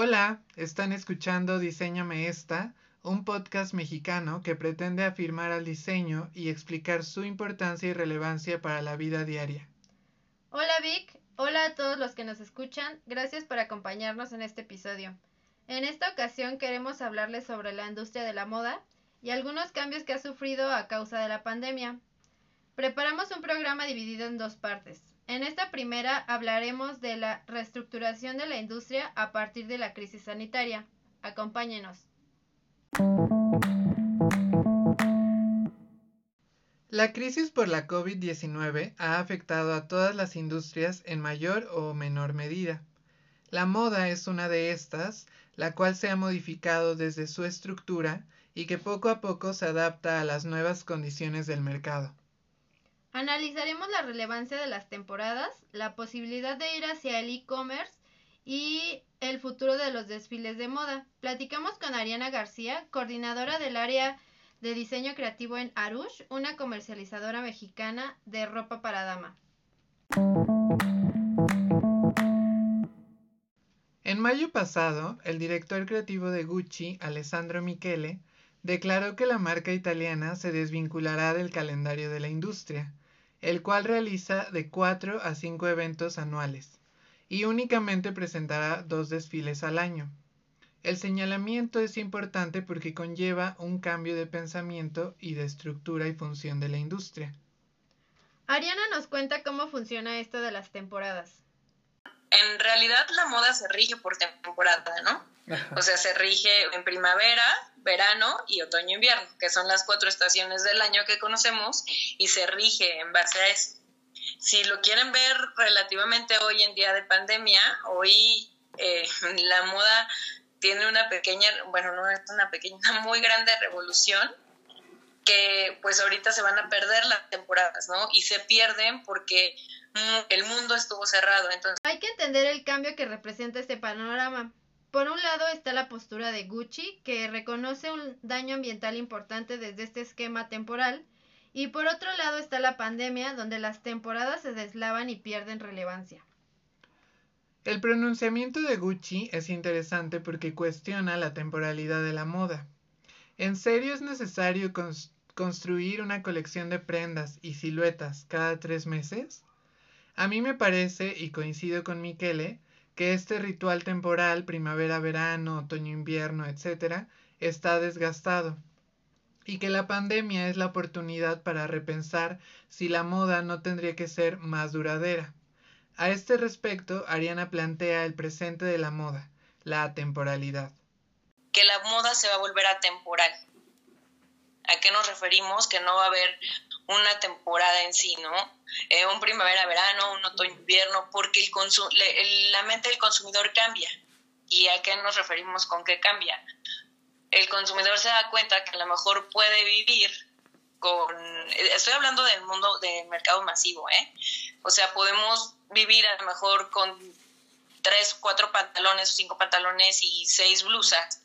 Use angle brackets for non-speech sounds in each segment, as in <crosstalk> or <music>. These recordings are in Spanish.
Hola, están escuchando Diseñame esta, un podcast mexicano que pretende afirmar al diseño y explicar su importancia y relevancia para la vida diaria. Hola Vic, hola a todos los que nos escuchan, gracias por acompañarnos en este episodio. En esta ocasión queremos hablarles sobre la industria de la moda y algunos cambios que ha sufrido a causa de la pandemia. Preparamos un programa dividido en dos partes. En esta primera hablaremos de la reestructuración de la industria a partir de la crisis sanitaria. Acompáñenos. La crisis por la COVID-19 ha afectado a todas las industrias en mayor o menor medida. La moda es una de estas, la cual se ha modificado desde su estructura y que poco a poco se adapta a las nuevas condiciones del mercado. Analizaremos la relevancia de las temporadas, la posibilidad de ir hacia el e-commerce y el futuro de los desfiles de moda. Platicamos con Ariana García, coordinadora del área de diseño creativo en Arush, una comercializadora mexicana de ropa para dama. En mayo pasado, el director creativo de Gucci, Alessandro Michele, declaró que la marca italiana se desvinculará del calendario de la industria, el cual realiza de 4 a 5 eventos anuales, y únicamente presentará dos desfiles al año. El señalamiento es importante porque conlleva un cambio de pensamiento y de estructura y función de la industria. Ariana nos cuenta cómo funciona esto de las temporadas. En realidad la moda se rige por temporada, ¿no? O sea, se rige en primavera, verano y otoño-invierno, que son las cuatro estaciones del año que conocemos y se rige en base a eso. Si lo quieren ver relativamente hoy en día de pandemia, hoy eh, <laughs> la moda tiene una pequeña, bueno, no es una pequeña, <laughs> una muy grande revolución que pues ahorita se van a perder las temporadas, ¿no? Y se pierden porque el mundo estuvo cerrado. Entonces... Hay que entender el cambio que representa este panorama. Por un lado está la postura de Gucci, que reconoce un daño ambiental importante desde este esquema temporal, y por otro lado está la pandemia, donde las temporadas se deslavan y pierden relevancia. El pronunciamiento de Gucci es interesante porque cuestiona la temporalidad de la moda. ¿En serio es necesario construir una colección de prendas y siluetas cada tres meses? A mí me parece, y coincido con Michele, que este ritual temporal, primavera-verano, otoño-invierno, etc., está desgastado y que la pandemia es la oportunidad para repensar si la moda no tendría que ser más duradera. A este respecto, Ariana plantea el presente de la moda, la temporalidad. Que la moda se va a volver atemporal. ¿A qué nos referimos? Que no va a haber una temporada en sí, ¿no? Eh, un primavera-verano, un otoño-invierno, porque el la mente del consumidor cambia. ¿Y a qué nos referimos con qué cambia? El consumidor se da cuenta que a lo mejor puede vivir con... Estoy hablando del mundo del mercado masivo, ¿eh? O sea, podemos vivir a lo mejor con tres, cuatro pantalones o cinco pantalones y seis blusas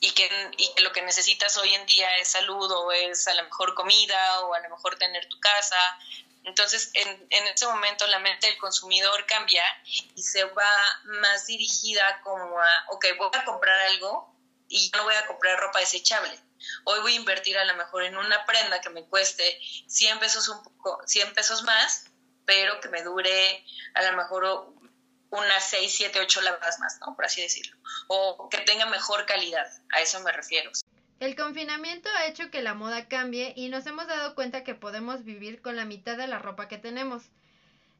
y que, y que lo que necesitas hoy en día es salud o es a lo mejor comida o a lo mejor tener tu casa. Entonces, en, en ese momento la mente del consumidor cambia y se va más dirigida como a, ok, voy a comprar algo y no voy a comprar ropa desechable. Hoy voy a invertir a lo mejor en una prenda que me cueste 100 pesos, un poco, 100 pesos más, pero que me dure a lo mejor unas 6, 7, 8 lavadas más, ¿no? Por así decirlo. O que tenga mejor calidad, a eso me refiero. El confinamiento ha hecho que la moda cambie y nos hemos dado cuenta que podemos vivir con la mitad de la ropa que tenemos.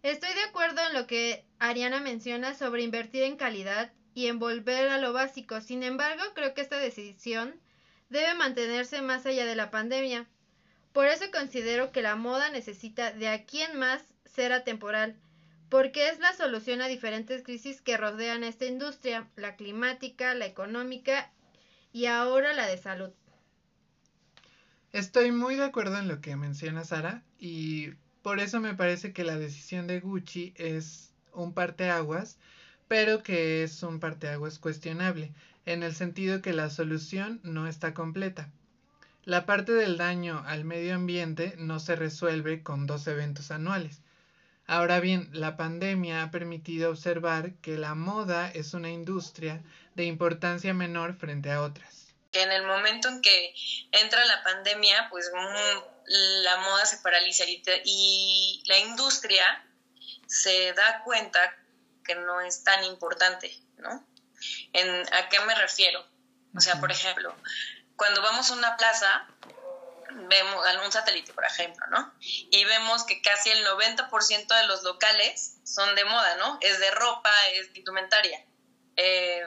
Estoy de acuerdo en lo que Ariana menciona sobre invertir en calidad y en volver a lo básico. Sin embargo, creo que esta decisión debe mantenerse más allá de la pandemia. Por eso considero que la moda necesita de aquí en más ser atemporal porque es la solución a diferentes crisis que rodean esta industria, la climática, la económica y ahora la de salud. Estoy muy de acuerdo en lo que menciona Sara y por eso me parece que la decisión de Gucci es un parteaguas, pero que es un parteaguas cuestionable, en el sentido que la solución no está completa. La parte del daño al medio ambiente no se resuelve con dos eventos anuales Ahora bien, la pandemia ha permitido observar que la moda es una industria de importancia menor frente a otras. En el momento en que entra la pandemia, pues mm, la moda se paraliza y la industria se da cuenta que no es tan importante, ¿no? ¿A qué me refiero? O sea, por ejemplo, cuando vamos a una plaza, vemos un satélite, por ejemplo, ¿no? Y vemos que casi el 90% de los locales son de moda, ¿no? Es de ropa, es de indumentaria. Eh,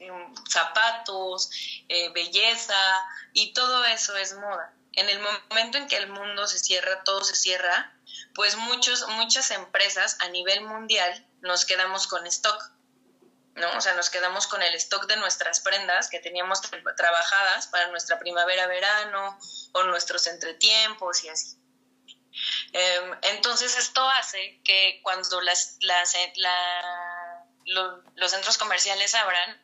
em, zapatos, eh, belleza, y todo eso es moda. En el momento en que el mundo se cierra, todo se cierra, pues muchos, muchas empresas a nivel mundial nos quedamos con stock. ¿No? O sea, nos quedamos con el stock de nuestras prendas que teníamos trabajadas para nuestra primavera-verano o nuestros entretiempos y así. Em, entonces esto hace que cuando las, eh, los centros comerciales abran,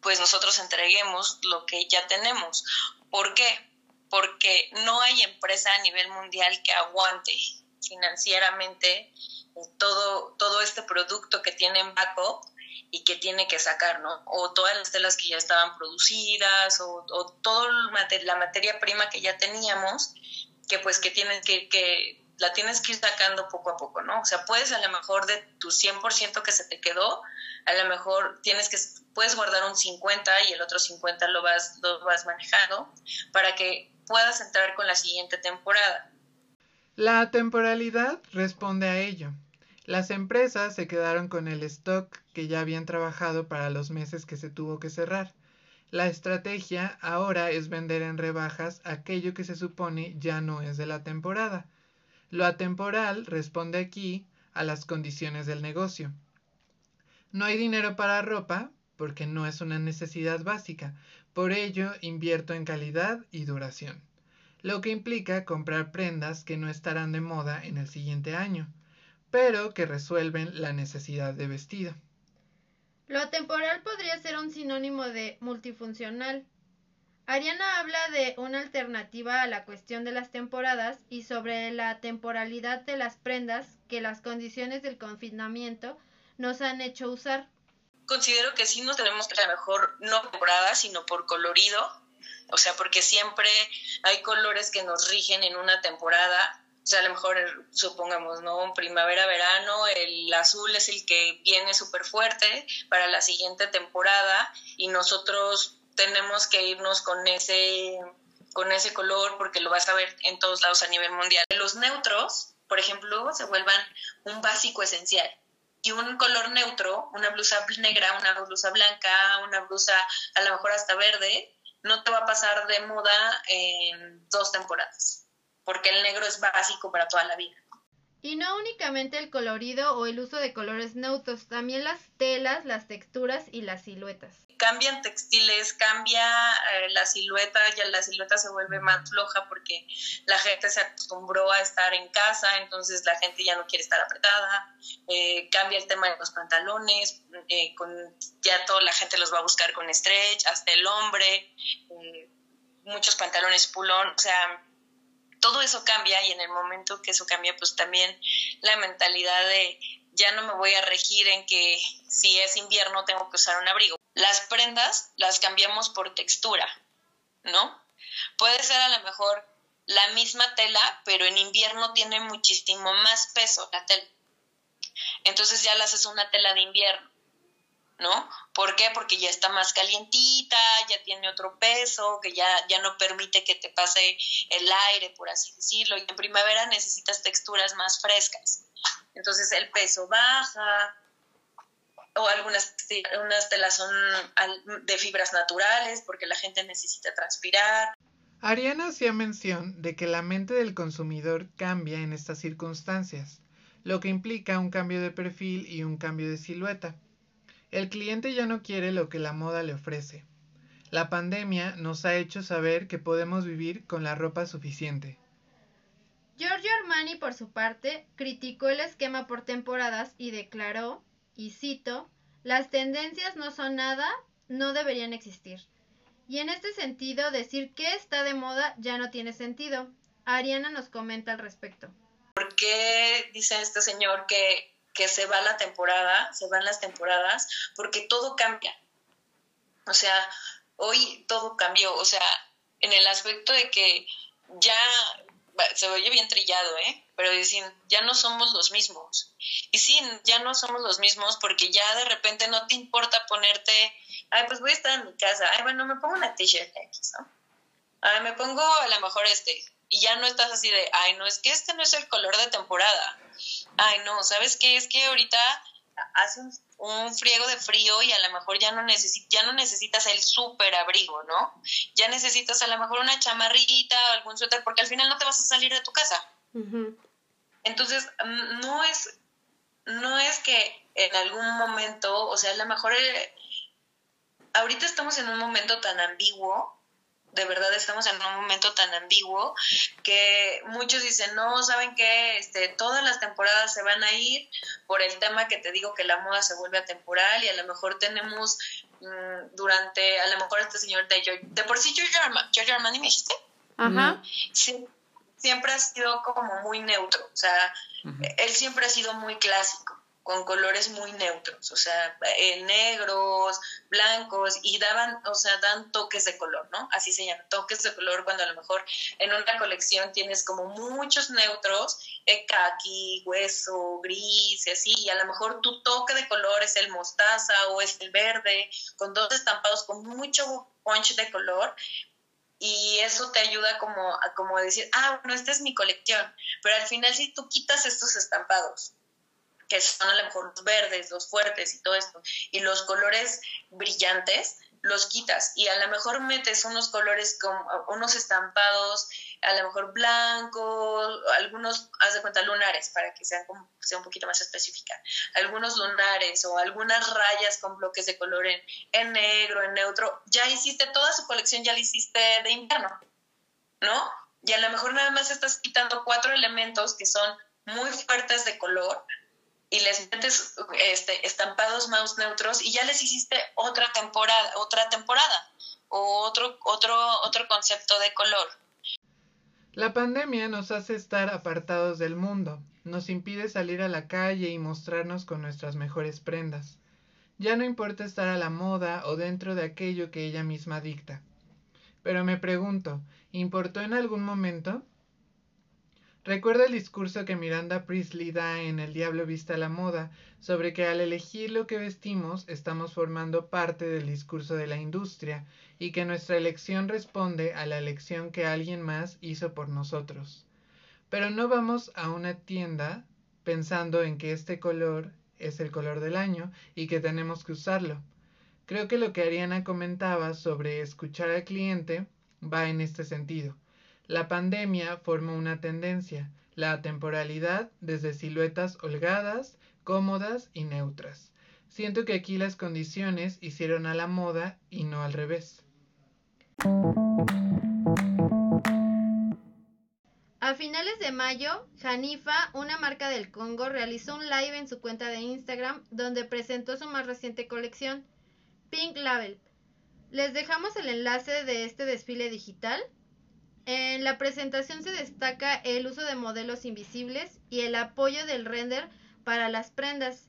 pues nosotros entreguemos lo que ya tenemos. ¿Por qué? Porque no hay empresa a nivel mundial que aguante financieramente todo, todo este producto que tiene en backup y que tiene que sacar, ¿no? O todas las telas que ya estaban producidas o, toda la materia prima que ya teníamos, que pues que tienes que, que la tienes que ir sacando poco a poco, ¿no? O sea, puedes a lo mejor de tu 100% que se te quedó, a lo mejor tienes que, puedes guardar un 50 y el otro 50 lo vas, lo vas manejando para que puedas entrar con la siguiente temporada. La temporalidad responde a ello. Las empresas se quedaron con el stock que ya habían trabajado para los meses que se tuvo que cerrar. La estrategia ahora es vender en rebajas aquello que se supone ya no es de la temporada. Lo atemporal responde aquí a las condiciones del negocio. No hay dinero para ropa porque no es una necesidad básica, por ello invierto en calidad y duración, lo que implica comprar prendas que no estarán de moda en el siguiente año pero que resuelven la necesidad de vestido. Lo atemporal podría ser un sinónimo de multifuncional. Ariana habla de una alternativa a la cuestión de las temporadas y sobre la temporalidad de las prendas que las condiciones del confinamiento nos han hecho usar. Considero que sí no tenemos que a lo mejor no temporada, sino por colorido, o sea, porque siempre hay colores que nos rigen en una temporada o sea, a lo mejor, supongamos, ¿no? Primavera-verano, el azul es el que viene súper fuerte para la siguiente temporada y nosotros tenemos que irnos con ese, con ese color porque lo vas a ver en todos lados a nivel mundial. Los neutros, por ejemplo, se vuelvan un básico esencial. Y un color neutro, una blusa negra, una blusa blanca, una blusa a lo mejor hasta verde, no te va a pasar de moda en dos temporadas porque el negro es básico para toda la vida. Y no únicamente el colorido o el uso de colores neutros, también las telas, las texturas y las siluetas. Cambian textiles, cambia eh, la silueta, ya la silueta se vuelve más floja porque la gente se acostumbró a estar en casa, entonces la gente ya no quiere estar apretada. Eh, cambia el tema de los pantalones, eh, con, ya toda la gente los va a buscar con stretch, hasta el hombre, muchos pantalones pulón, o sea, todo eso cambia y en el momento que eso cambia, pues también la mentalidad de ya no me voy a regir en que si es invierno tengo que usar un abrigo. Las prendas las cambiamos por textura, ¿no? Puede ser a lo mejor la misma tela, pero en invierno tiene muchísimo más peso la tela. Entonces ya la haces una tela de invierno. ¿No? ¿Por qué? Porque ya está más calientita, ya tiene otro peso, que ya, ya no permite que te pase el aire, por así decirlo. Y en primavera necesitas texturas más frescas. Entonces el peso baja, o algunas unas telas son de fibras naturales porque la gente necesita transpirar. Ariana hacía mención de que la mente del consumidor cambia en estas circunstancias, lo que implica un cambio de perfil y un cambio de silueta. El cliente ya no quiere lo que la moda le ofrece. La pandemia nos ha hecho saber que podemos vivir con la ropa suficiente. Giorgio Armani, por su parte, criticó el esquema por temporadas y declaró, y cito, las tendencias no son nada, no deberían existir. Y en este sentido, decir que está de moda ya no tiene sentido. Ariana nos comenta al respecto ¿por qué dice este señor que, se va la temporada, se van las temporadas? Porque todo cambia. O sea, hoy todo cambió, o sea, en el aspecto de que ya se oye bien trillado, ¿eh? Pero dicen, ya no somos los mismos. Y sí, ya no somos los mismos porque ya de repente no te importa ponerte, ay, pues voy a estar en mi casa, ay, bueno, me pongo una t-shirt X, ¿no? Ay, me pongo a lo mejor este, y ya no estás así de, ay, no, es que este no es el color de temporada. Ay, no, ¿sabes qué? Es que ahorita hace un un friego de frío y a lo mejor ya no, ya no necesitas el súper abrigo, ¿no? Ya necesitas a lo mejor una chamarrita o algún suéter porque al final no te vas a salir de tu casa. Entonces, no es, no es que en algún momento, o sea, a lo mejor eh, ahorita estamos en un momento tan ambiguo de verdad estamos en un momento tan ambiguo que muchos dicen, no, ¿saben qué? Este, todas las temporadas se van a ir por el tema que te digo que la moda se vuelve atemporal y a lo mejor tenemos mm, durante, a lo mejor este señor de, de por sí Giorgio Armani, ¿me dijiste? Ajá. Sí, siempre ha sido como muy neutro, o sea, él siempre ha sido muy clásico con colores muy neutros, o sea, eh, negros, blancos, y daban, o sea, dan toques de color, ¿no? Así se llama, toques de color cuando a lo mejor en una colección tienes como muchos neutros, eh, kaki, hueso, gris, y así, y a lo mejor tu toque de color es el mostaza o es el verde, con dos estampados con mucho punch de color, y eso te ayuda como a, como decir, ah, bueno, esta es mi colección, pero al final si tú quitas estos estampados, que son a lo mejor los verdes, los fuertes y todo esto, y los colores brillantes, los quitas y a lo mejor metes unos colores con unos estampados, a lo mejor blanco, algunos, haz de cuenta, lunares, para que sea, sea un poquito más específica, algunos lunares o algunas rayas con bloques de color en, en negro, en neutro, ya hiciste toda su colección, ya la hiciste de invierno, ¿no? Y a lo mejor nada más estás quitando cuatro elementos que son muy fuertes de color, y les metes este, estampados mouse neutros y ya les hiciste otra temporada, otra temporada o otro, otro, otro concepto de color. La pandemia nos hace estar apartados del mundo, nos impide salir a la calle y mostrarnos con nuestras mejores prendas. Ya no importa estar a la moda o dentro de aquello que ella misma dicta. Pero me pregunto, ¿importó en algún momento? Recuerda el discurso que Miranda Priestley da en El Diablo Vista la Moda sobre que al elegir lo que vestimos estamos formando parte del discurso de la industria y que nuestra elección responde a la elección que alguien más hizo por nosotros. Pero no vamos a una tienda pensando en que este color es el color del año y que tenemos que usarlo. Creo que lo que Ariana comentaba sobre escuchar al cliente va en este sentido. La pandemia formó una tendencia, la temporalidad desde siluetas holgadas, cómodas y neutras. Siento que aquí las condiciones hicieron a la moda y no al revés. A finales de mayo, Hanifa, una marca del Congo, realizó un live en su cuenta de Instagram donde presentó su más reciente colección, Pink Label. Les dejamos el enlace de este desfile digital en la presentación se destaca el uso de modelos invisibles y el apoyo del render para las prendas.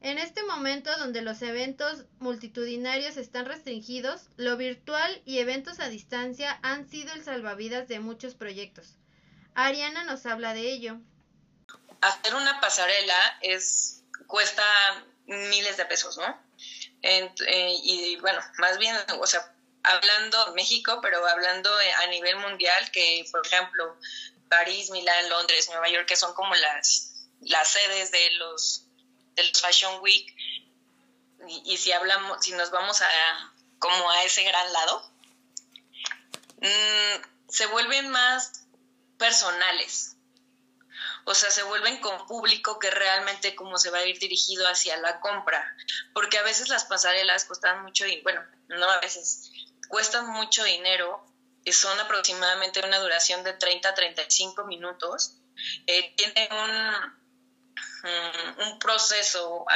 En este momento donde los eventos multitudinarios están restringidos, lo virtual y eventos a distancia han sido el salvavidas de muchos proyectos. Ariana nos habla de ello. Hacer una pasarela es cuesta miles de pesos, ¿no? Eh, y bueno, más bien, o sea, hablando México, pero hablando a nivel mundial, que por ejemplo París, Milán, Londres, Nueva York, que son como las, las sedes de los, de los Fashion Week, y, si hablamos, si nos vamos a como a ese gran lado, mm, se vuelven más personales. O sea, se vuelven con público que realmente como se va a ir dirigido hacia la compra. Porque a veces las pasarelas costan mucho y, bueno, no a veces, cuestan mucho dinero, son aproximadamente una duración de 30 a 35 minutos, eh, tienen un, mm, un proceso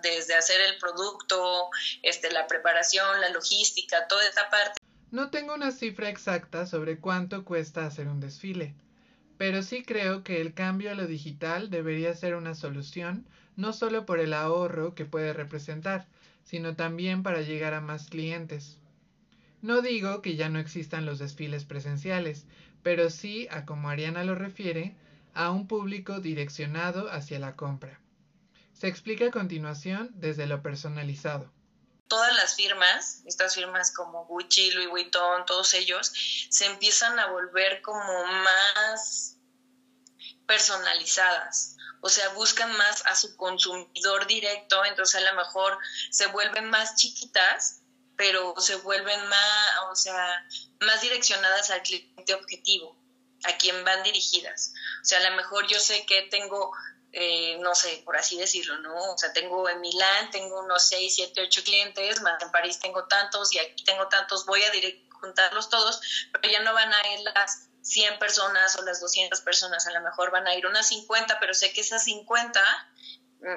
desde hacer el producto, este, la preparación, la logística, toda esta parte. No tengo una cifra exacta sobre cuánto cuesta hacer un desfile, pero sí creo que el cambio a lo digital debería ser una solución, no solo por el ahorro que puede representar, sino también para llegar a más clientes. No digo que ya no existan los desfiles presenciales, pero sí, a como Ariana lo refiere, a un público direccionado hacia la compra. Se explica a continuación desde lo personalizado. Todas las firmas, estas firmas como Gucci, Louis Vuitton, todos ellos, se empiezan a volver como más personalizadas. O sea, buscan más a su consumidor directo, entonces a lo mejor se vuelven más chiquitas, pero se vuelven más, o sea, más direccionadas al cliente objetivo, a quien van dirigidas. O sea, a lo mejor yo sé que tengo eh, no sé, por así decirlo, ¿no? O sea, tengo en Milán, tengo unos 6, 7, 8 clientes, más en París tengo tantos y aquí tengo tantos, voy a juntarlos todos, pero ya no van a ir las 100 personas o las 200 personas, a lo mejor van a ir unas 50, pero sé que esas 50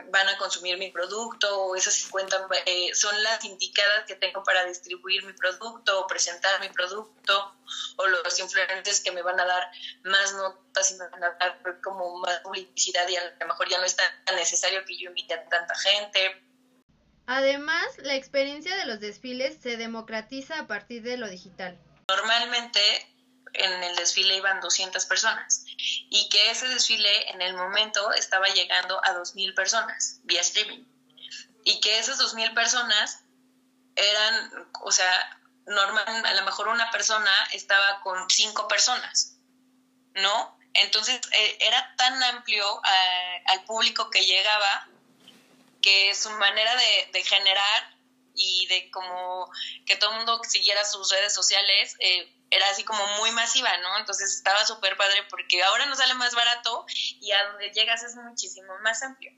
van a consumir mi producto o esas 50 eh, son las indicadas que tengo para distribuir mi producto o presentar mi producto o los influencers que me van a dar más notas y me van a dar como más publicidad y a lo mejor ya no es tan necesario que yo invite a tanta gente. Además, la experiencia de los desfiles se democratiza a partir de lo digital. Normalmente en el desfile iban 200 personas y que ese desfile en el momento estaba llegando a 2.000 personas vía streaming y que esas 2.000 personas eran, o sea, normal, a lo mejor una persona estaba con cinco personas, ¿no? Entonces eh, era tan amplio al público que llegaba que su manera de, de, generar y de como que todo el mundo siguiera sus redes sociales eh, era así como muy masiva, ¿no? Entonces estaba súper padre porque ahora nos sale más barato y a donde llegas es muchísimo más amplio.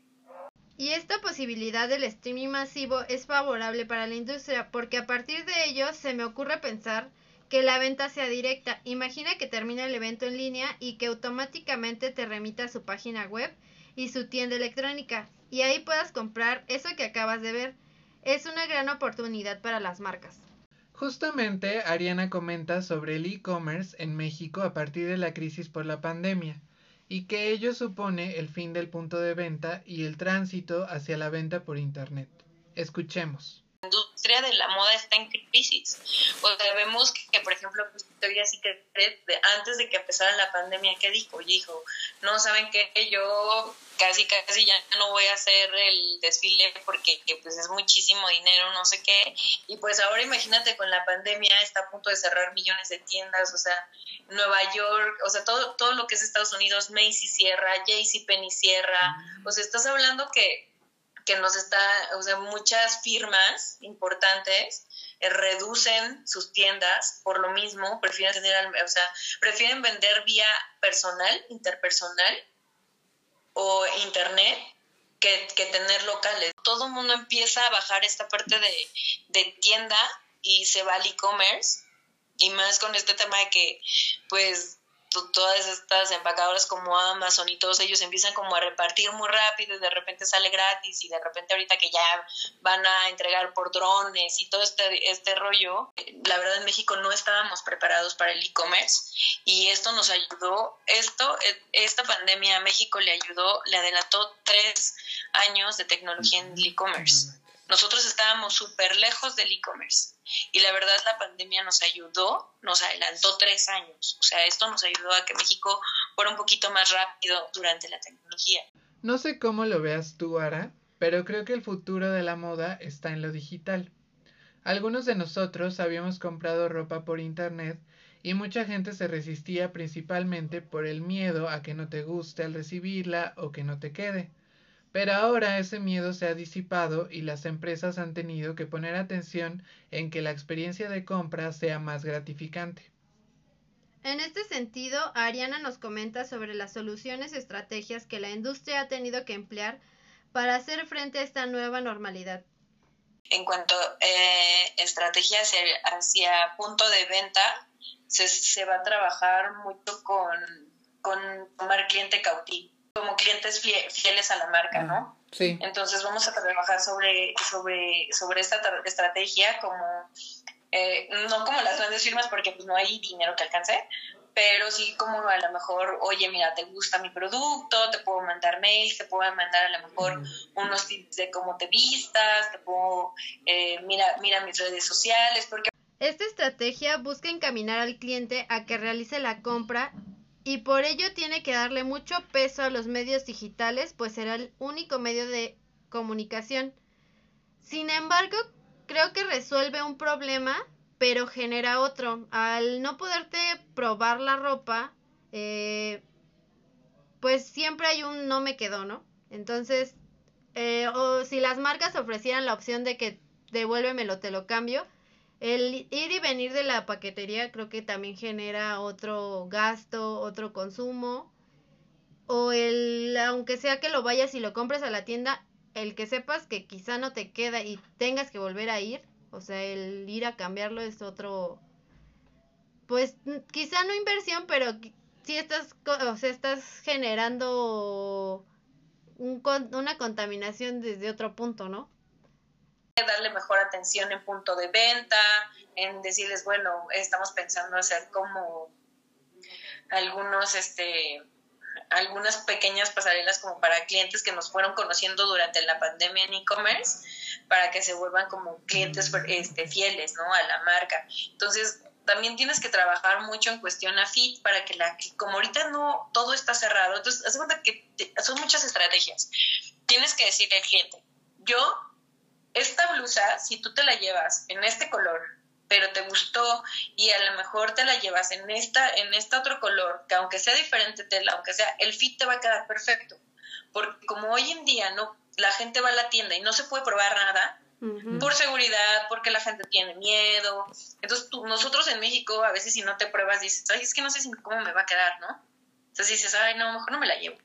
Y esta posibilidad del streaming masivo es favorable para la industria porque a partir de ello se me ocurre pensar que la venta sea directa. Imagina que termina el evento en línea y que automáticamente te remita a su página web y su tienda electrónica y ahí puedas comprar eso que acabas de ver. Es una gran oportunidad para las marcas. Justamente Ariana comenta sobre el e-commerce en México a partir de la crisis por la pandemia y que ello supone el fin del punto de venta y el tránsito hacia la venta por Internet. Escuchemos industria de la moda está en crisis. O sea, vemos que, por ejemplo, pues, Victoria que antes de que empezara la pandemia, ¿qué dijo? Dijo, no, ¿saben qué? Yo casi, casi ya no voy a hacer el desfile porque pues es muchísimo dinero, no sé qué. Y pues ahora imagínate con la pandemia está a punto de cerrar millones de tiendas, o sea, Nueva York, o sea, todo, todo lo que es Estados Unidos, Macy cierra, JCPenney cierra. O sea, estás hablando que que nos está, o sea, muchas firmas importantes eh, reducen sus tiendas por lo mismo, prefieren tener, o sea, prefieren vender vía personal, interpersonal o internet que, tener locales. Todo el mundo empieza a bajar esta parte de, de tienda y se va al e-commerce y más con este tema de que pues todas estas empacadoras como Amazon y todos ellos empiezan como a repartir muy rápido y de repente sale gratis y de repente ahorita que ya van a entregar por drones y todo este, este rollo, la verdad en México no estábamos preparados para el e-commerce y esto nos ayudó, esto, esta pandemia a México le ayudó, le adelantó tres años de tecnología en el e-commerce. Nosotros estábamos súper lejos del e-commerce y la verdad la pandemia nos ayudó, nos adelantó tres años. O sea, esto nos ayudó a que México fuera un poquito más rápido durante la tecnología. No sé cómo lo veas tú, Ara, pero creo que el futuro de la moda está en lo digital. Algunos de nosotros habíamos comprado ropa por internet y mucha gente se resistía principalmente por el miedo a que no te guste al recibirla o que no te quede. Pero ahora ese miedo se ha disipado y las empresas han tenido que poner atención en que la experiencia de compra sea más gratificante. En este sentido, Ariana nos comenta sobre las soluciones y estrategias que la industria ha tenido que emplear para hacer frente a esta nueva normalidad. En cuanto a eh, estrategias hacia punto de venta, se, va a trabajar mucho con, con tomar cliente cautivo como clientes fieles a la marca, ¿no? Sí. Entonces vamos a trabajar sobre, sobre, sobre esta estrategia como, eh, no como las grandes firmas porque pues no hay dinero que alcance, pero sí como a lo mejor, oye, mira, te gusta mi producto, te puedo mandar mails, te puedo mandar a lo mejor unos tips de cómo te vistas, te puedo, eh, mira, mira mis redes sociales, porque... Esta estrategia busca encaminar al cliente a que realice la compra y por ello tiene que darle mucho peso a los medios digitales, pues será el único medio de comunicación. Sin embargo, creo que resuelve un problema pero genera otro. Al no poderte probar la ropa, eh, pues siempre hay un no me quedó, ¿no? Entonces, eh, o si las marcas ofrecieran la opción de que devuélvemelo, te lo cambio, el ir y venir de la paquetería creo que también genera otro gasto, otro consumo. O el, aunque sea que lo vayas y lo compres a la tienda, el que sepas que quizá no te queda y tengas que volver a ir, o sea, el ir a cambiarlo es otro, pues quizá no inversión, pero sí estás, o sea, estás generando un, una contaminación desde otro punto, ¿no? Darle mejor atención en punto de venta, en decirles, bueno, estamos pensando hacer como algunos, este, algunas pequeñas pasarelas como para clientes que nos fueron conociendo durante la pandemia en e-commerce para que se vuelvan como clientes este, fieles ¿no? a la marca. Entonces, también tienes que trabajar mucho en cuestión a fit para que la, como ahorita no todo está cerrado, entonces haz cuenta que son muchas estrategias. Tienes que decirle al cliente, yo, esta blusa, si tú te la llevas en este color, pero te gustó y a lo mejor te la llevas en esta, en este otro color, que aunque sea diferente tela, aunque sea, el fit te va a quedar perfecto. Porque como hoy en día no la gente va a la tienda y no se puede probar nada por seguridad, porque la gente tiene miedo. Entonces, tú, nosotros en México, a veces si no te pruebas, dices, ay, es que no sé cómo me va a quedar, ¿no? Entonces dices, ay, no, mejor no me la llevo.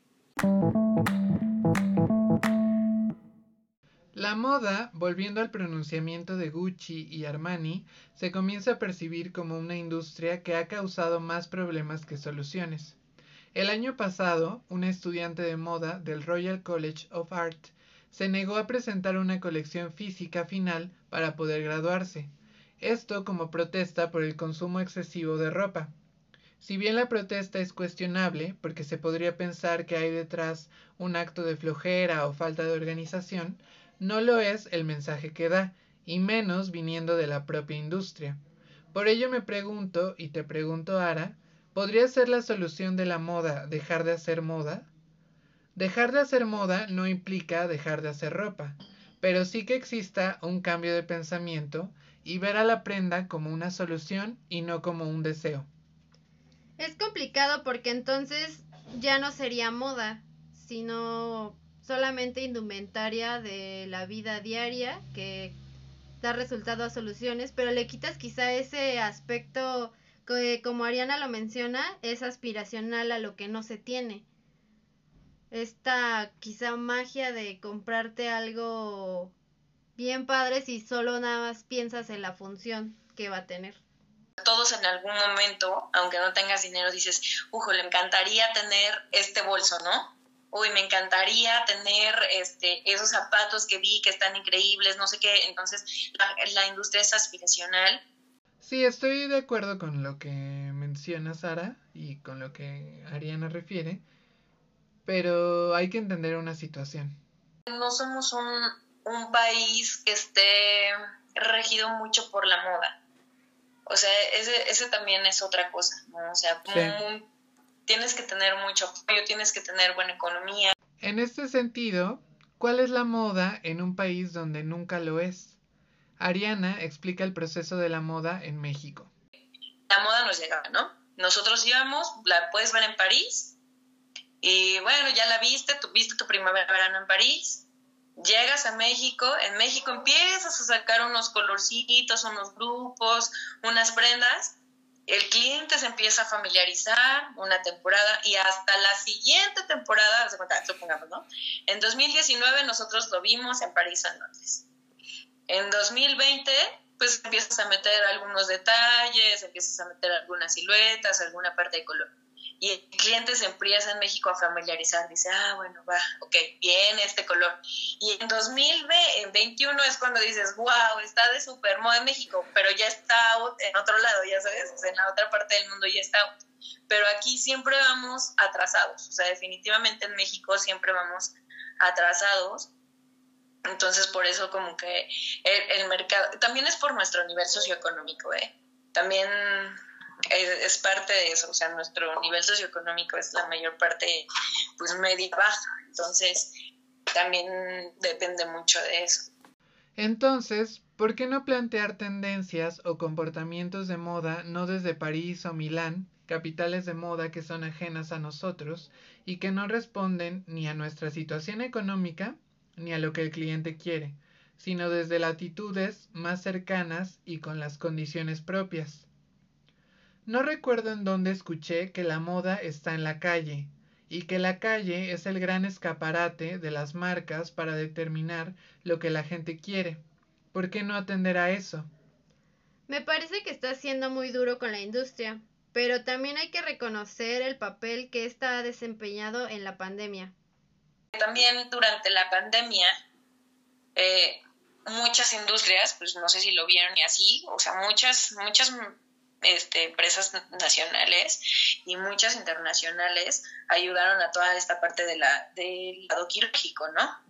La moda, volviendo al pronunciamiento de Gucci y Armani, se comienza a percibir como una industria que ha causado más problemas que soluciones. El año pasado, una estudiante de moda del Royal College of Art se negó a presentar una colección física final para poder graduarse, esto como protesta por el consumo excesivo de ropa. Si bien la protesta es cuestionable, porque se podría pensar que hay detrás un acto de flojera o falta de organización, no lo es el mensaje que da, y menos viniendo de la propia industria. Por ello me pregunto, y te pregunto Ara, ¿podría ser la solución de la moda dejar de hacer moda? Dejar de hacer moda no implica dejar de hacer ropa, pero sí que exista un cambio de pensamiento y ver a la prenda como una solución y no como un deseo. Es complicado porque entonces ya no sería moda, sino solamente indumentaria de la vida diaria que da resultado a soluciones, pero le quitas quizá ese aspecto que, como Ariana lo menciona, es aspiracional a lo que no se tiene esta quizá magia de comprarte algo bien padre si solo nada más piensas en la función que va a tener. Todos en algún momento, aunque no tengas dinero, dices, ujo, le encantaría tener este bolso, ¿no? Uy, me encantaría tener este, esos zapatos que vi que están increíbles, no sé qué. Entonces, la, la industria es aspiracional. Sí, estoy de acuerdo con lo que menciona Sara y con lo que Ariana refiere pero hay que entender una situación. No somos un, un país que esté regido mucho por la moda. O sea, ese, ese también es otra cosa, ¿no? O sea, tienes que tener mucho apoyo, tienes que tener buena economía. En este sentido, ¿cuál es la moda en un país donde nunca lo es? Ariana explica el proceso de la moda en México. La moda nos llegaba, ¿no? Nosotros íbamos, la puedes ver en París, y bueno, ya la viste, tuviste tu primavera-verano en París, llegas a México, en México empiezas a sacar unos colorcitos, unos grupos, unas prendas, el cliente se empieza a familiarizar una temporada y hasta la siguiente temporada, supongamos, ¿no? En 2019 nosotros lo vimos en París o en Londres. En 2020, pues empiezas a meter algunos detalles, empiezas a meter algunas siluetas, alguna parte de color y el cliente se empieza en México a familiarizar, dice, ah, bueno, va, ok, bien este color. Y en 2021 es cuando dices, wow, está de super moda en México, pero ya está en otro lado, ya sabes, en la otra parte del mundo ya está Pero aquí siempre vamos atrasados, o sea, definitivamente en México siempre vamos atrasados. Entonces, por eso como que el, el mercado, también es por nuestro nivel socioeconómico, ¿eh? También es, parte de eso, o sea, nuestro nivel socioeconómico es la mayor parte, pues media baja, entonces también depende mucho de eso. Entonces, ¿por qué no plantear tendencias o comportamientos de moda no desde París o Milán, capitales de moda que son ajenas a nosotros y que no responden ni a nuestra situación económica ni a lo que el cliente quiere, sino desde latitudes más cercanas y con las condiciones propias? No recuerdo en dónde escuché que la moda está en la calle y que la calle es el gran escaparate de las marcas para determinar lo que la gente quiere. ¿Por qué no atender a eso? Me parece que está siendo muy duro con la industria, pero también hay que reconocer el papel que ésta ha desempeñado en la pandemia. También durante la pandemia, eh, muchas industrias, pues no sé si lo vieron y así, o sea, muchas, muchas este, empresas nacionales y muchas internacionales ayudaron a toda esta parte de la, del lado quirúrgico, ¿no?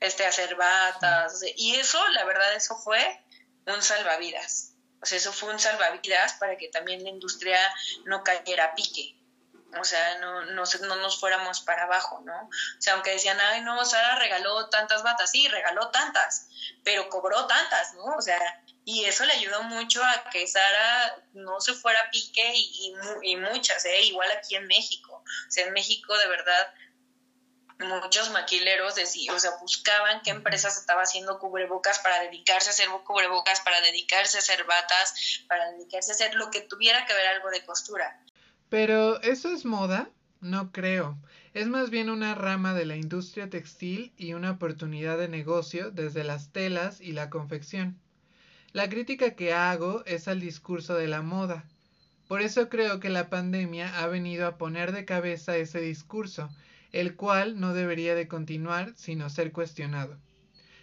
Este, hacer batas, y eso, la verdad, eso fue un salvavidas. O sea, eso fue un salvavidas para que también la industria no cayera a pique. O sea, no, no, no nos fuéramos para abajo, ¿no? O sea, aunque decían, ay, no, Sara regaló tantas batas, sí, regaló tantas, pero cobró tantas, ¿no? O sea, y eso le ayudó mucho a que Sara no se fuera a pique y, y, muchas, ¿eh? igual aquí en México. O sea, en México de verdad muchos maquileros decían, o sea, buscaban qué empresas estaba haciendo cubrebocas para dedicarse a hacer cubrebocas, para dedicarse a hacer batas, para dedicarse a hacer lo que tuviera que ver algo de costura. Pero, ¿eso es moda? No creo. Es más bien una rama de la industria textil y una oportunidad de negocio desde las telas y la confección. La crítica que hago es al discurso de la moda. Por eso creo que la pandemia ha venido a poner de cabeza ese discurso, el cual no debería de continuar sino ser cuestionado.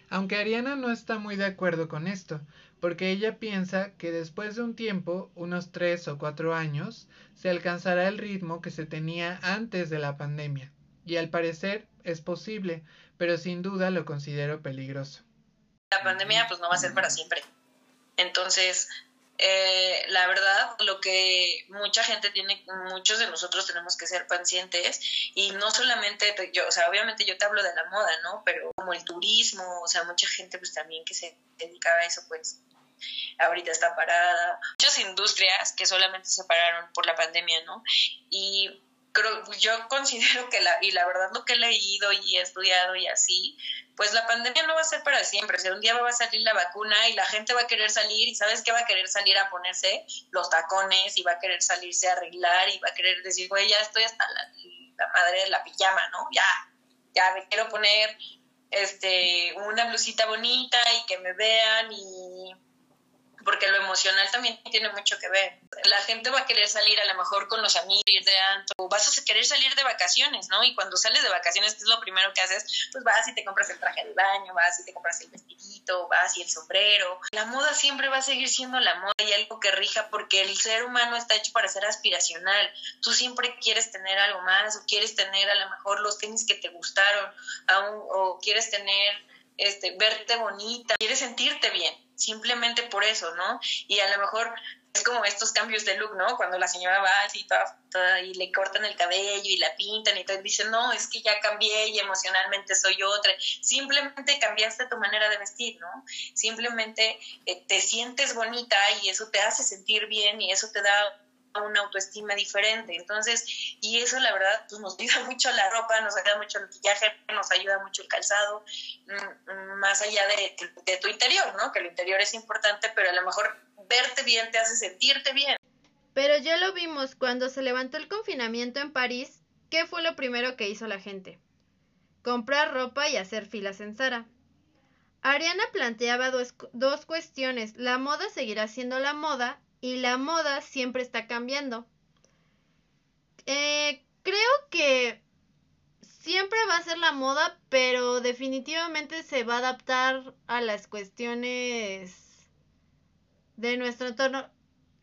Aunque Ariana no está muy de acuerdo con esto, porque ella piensa que después de un tiempo, unos tres o cuatro años, se alcanzará el ritmo que se tenía antes de la pandemia. Y al parecer es posible, pero sin duda lo considero peligroso. La pandemia pues no va a ser para siempre. Entonces, eh, la verdad, lo que mucha gente tiene, muchos de nosotros tenemos que ser pacientes y no solamente yo, o sea, obviamente yo te hablo de la moda, ¿no? Pero como el turismo, o sea, mucha gente pues también que se dedicaba a eso, pues ahorita está parada. Muchas industrias que solamente se pararon por la pandemia, ¿no? Y yo <laughs> considero que la, y la verdad lo que he leído y he estudiado y así, pues la pandemia no va a ser para siempre, o sea, un día va a salir la vacuna y la gente va a querer salir y sabes que va a querer salir a ponerse los tacones y va a querer salirse a arreglar y va a querer decir, güey, ya estoy hasta la, la madre de la pijama, ¿no? Ya, ya me quiero poner este una blusita bonita y que me vean y porque lo emocional también tiene mucho que ver. La gente va a querer salir a lo mejor con los amigos, de antro, o vas a querer salir de vacaciones, ¿no? Y cuando sales de vacaciones, ¿qué es lo primero que haces? Pues vas y te compras el traje de baño, vas y te compras el vestidito, vas y el sombrero. La moda siempre va a seguir siendo la moda y algo que rija porque el ser humano está hecho para ser aspiracional. Tú siempre quieres tener algo más o quieres tener a lo mejor los tenis que te gustaron o quieres tener, este, verte bonita, quieres sentirte bien simplemente por eso, ¿no? Y a lo mejor es como estos cambios de look, ¿no? Cuando la señora va así toda, y le cortan el cabello y la pintan y todo, dicen, no, es que ya cambié y emocionalmente soy otra. Simplemente cambiaste tu manera de vestir, ¿no? Simplemente eh, te sientes bonita y eso te hace sentir bien y eso te da una autoestima diferente. Entonces, y eso la verdad, pues nos ayuda <laughs> mucho la ropa, nos ayuda mucho el maquillaje, nos ayuda mucho el calzado, mm, más allá de, de tu interior, ¿no? Que el interior es importante, pero a lo mejor verte bien te hace sentirte bien. Pero ya lo vimos cuando se levantó el confinamiento en París, ¿qué fue lo primero que hizo la gente? Comprar ropa y hacer filas en Zara. Ariana planteaba dos, dos cuestiones. La moda seguirá siendo la moda y la moda siempre está cambiando. Eh, creo que siempre va a ser la moda, pero definitivamente se va a adaptar a las cuestiones de nuestro entorno.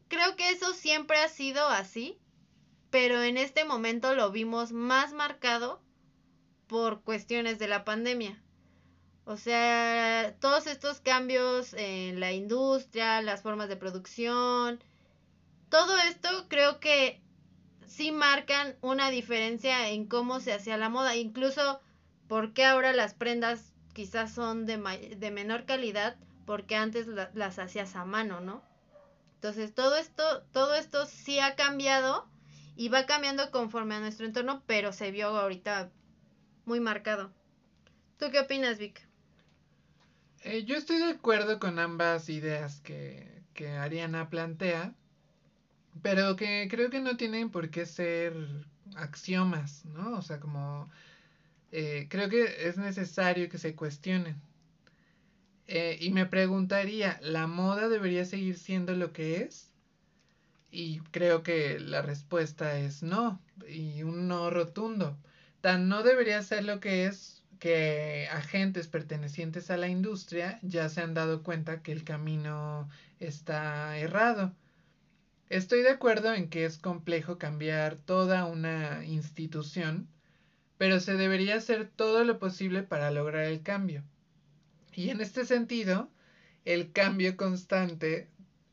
Creo que eso siempre ha sido así, pero en este momento lo vimos más marcado por cuestiones de la pandemia. O sea, todos estos cambios en la industria, las formas de producción, todo esto creo que sí marcan una diferencia en cómo se hacía la moda. Incluso porque ahora las prendas quizás son de, de menor calidad porque antes las hacías a mano, ¿no? Entonces todo esto, todo esto sí ha cambiado y va cambiando conforme a nuestro entorno, pero se vio ahorita muy marcado. ¿Tú qué opinas, Vic? Eh, yo estoy de acuerdo con ambas ideas que, que Ariana plantea, pero que creo que no tienen por qué ser axiomas, ¿no? O sea, como eh, creo que es necesario que se cuestionen. Eh, y me preguntaría, ¿la moda debería seguir siendo lo que es? Y creo que la respuesta es no, y un no rotundo. Tan no debería ser lo que es que agentes pertenecientes a la industria ya se han dado cuenta que el camino está errado. Estoy de acuerdo en que es complejo cambiar toda una institución, pero se debería hacer todo lo posible para lograr el cambio. Y en este sentido, el cambio constante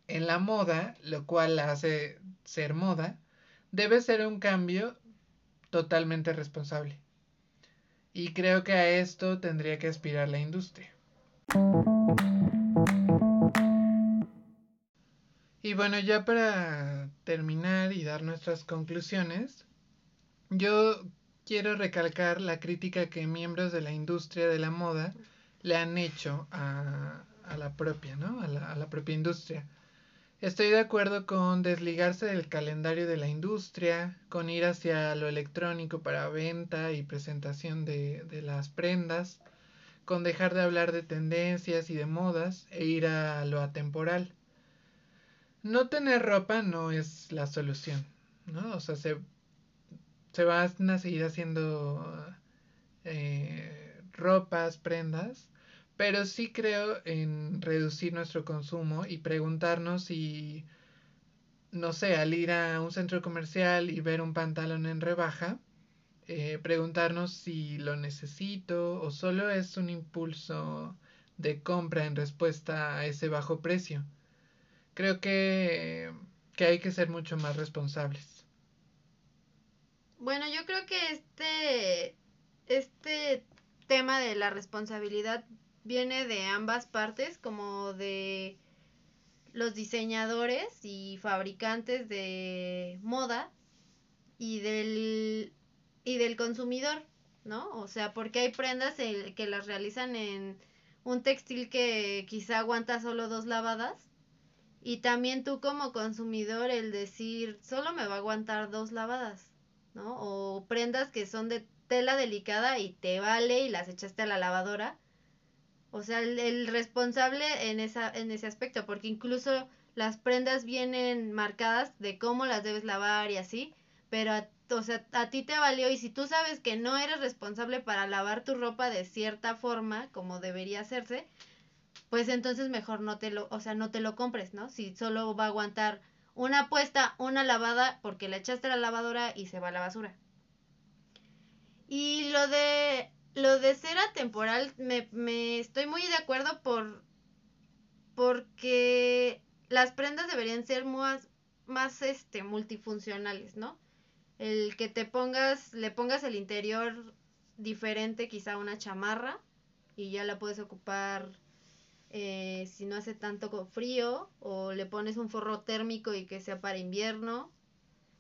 en la moda, lo cual la hace ser moda, debe ser un cambio totalmente responsable. Y creo que a esto tendría que aspirar la industria. Y bueno, ya para terminar y dar nuestras conclusiones, yo quiero recalcar la crítica que miembros de la industria de la moda le han hecho a, la propia, ¿no? A la, a la propia industria. Estoy de acuerdo con desligarse del calendario de la industria, con ir hacia lo electrónico para venta y presentación de, de, las prendas, con dejar de hablar de tendencias y de modas e ir a lo atemporal. No tener ropa no es la solución, ¿no? O sea, se, se van a seguir haciendo eh, ropas, prendas, pero sí creo en reducir nuestro consumo y preguntarnos si, no sé, al ir a un centro comercial y ver un pantalón en rebaja, eh, preguntarnos si lo necesito o solo es un impulso de compra en respuesta a ese bajo precio. Creo que, que hay que ser mucho más responsables. Bueno, yo creo que este, este tema de la responsabilidad viene de ambas partes, como de los diseñadores y fabricantes de moda y del y del consumidor, ¿no? O sea, porque hay prendas que las realizan en un textil que quizá aguanta solo dos lavadas y también tú como consumidor el decir solo me va a aguantar dos lavadas, ¿no? O prendas que son de tela delicada y te vale y las echaste a la lavadora o sea, el, responsable en, esa, en ese aspecto, porque incluso las prendas vienen marcadas de cómo las debes lavar y así, pero a, o sea, a ti te valió y si tú sabes que no eres responsable para lavar tu ropa de cierta forma, como debería hacerse, pues entonces mejor no te lo, o sea, no te lo compres, ¿no? Si solo va a aguantar una puesta, una lavada, porque la echaste a la lavadora y se va a la basura. Y lo de lo de ser atemporal me, me estoy muy de acuerdo por porque las prendas deberían ser más, más este multifuncionales, ¿no? El que te pongas, le pongas el interior diferente, quizá una chamarra, y ya la puedes ocupar eh, si no hace tanto frío, o le pones un forro térmico y que sea para invierno.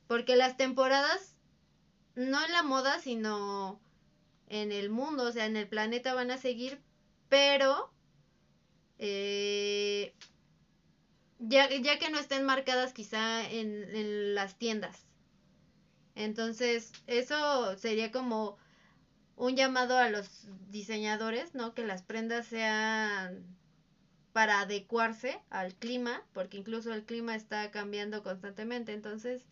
Porque las temporadas, no en la moda, sino en el mundo, o sea, en el planeta van a seguir, pero eh, ya, ya, que no estén marcadas quizá en, en las tiendas. Entonces, eso sería como un llamado a los diseñadores, ¿no? Que las prendas sean para adecuarse al clima, porque incluso el clima está cambiando constantemente. Entonces,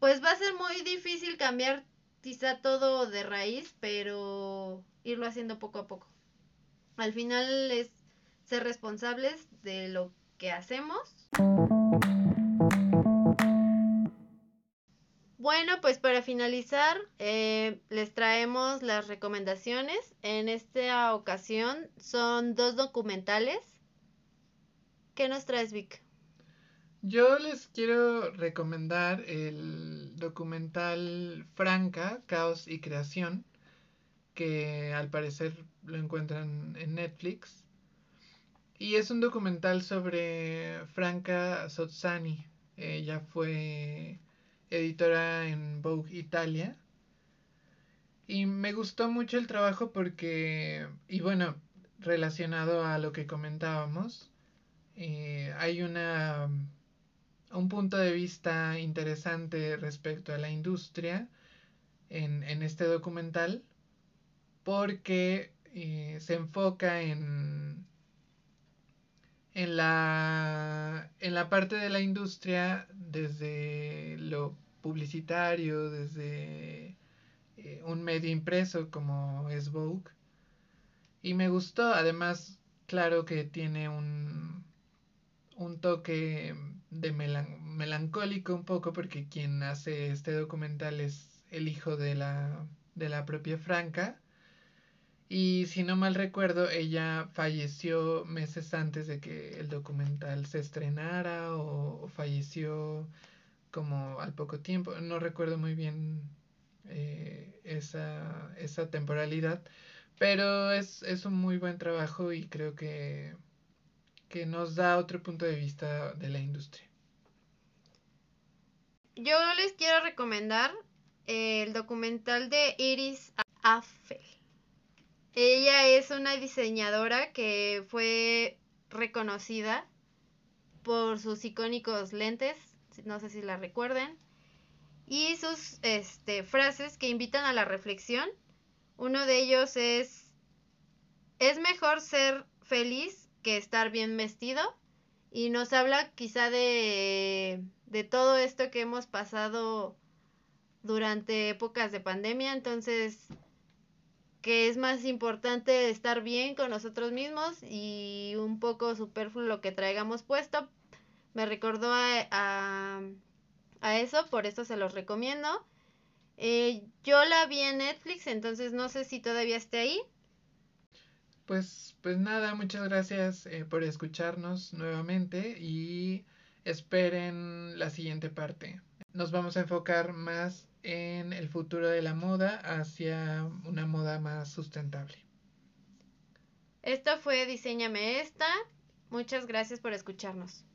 pues va a ser muy difícil cambiar quizá todo de raíz, pero irlo haciendo poco a poco. Al final es ser responsables de lo que hacemos. Bueno, pues para finalizar, eh, les traemos las recomendaciones. En esta ocasión son dos documentales. ¿Qué nos traes, Vic? Yo les quiero recomendar el documental Franca, Caos y Creación, que al parecer lo encuentran en Netflix. Y es un documental sobre Franca Sozzani. Ella fue editora en Vogue Italia. Y me gustó mucho el trabajo porque, y bueno, relacionado a lo que comentábamos, eh, hay una un punto de vista interesante respecto a la industria en, este documental porque eh, se enfoca en, en, la, en la parte de la industria desde lo publicitario, desde eh, un medio impreso como es Vogue. Y me gustó, además, claro que tiene un, un toque de melancólico un poco porque quien hace este documental es el hijo de la, de la propia Franca. Y si no mal recuerdo, ella falleció meses antes de que el documental se estrenara o, falleció como al poco tiempo. No recuerdo muy bien eh, esa, esa temporalidad, pero es, es un muy buen trabajo y creo que que nos da otro punto de vista de la industria. Yo les quiero recomendar el documental de Iris Affel. Ella es una diseñadora que fue reconocida por sus icónicos lentes, no sé si la recuerden, y sus este, frases que invitan a la reflexión. Uno de ellos es, es mejor ser feliz que estar bien vestido y nos habla quizá de, de todo esto que hemos pasado durante épocas de pandemia, entonces que es más importante estar bien con nosotros mismos y un poco superfluo lo que traigamos puesto. Me recordó a, a, eso, por eso se los recomiendo. Eh, yo la vi en Netflix, entonces no sé si todavía esté ahí, pues, pues nada, muchas gracias eh, por escucharnos nuevamente y esperen la siguiente parte. Nos vamos a enfocar más en el futuro de la moda hacia una moda más sustentable. Esto fue Diseñame esta. Muchas gracias por escucharnos.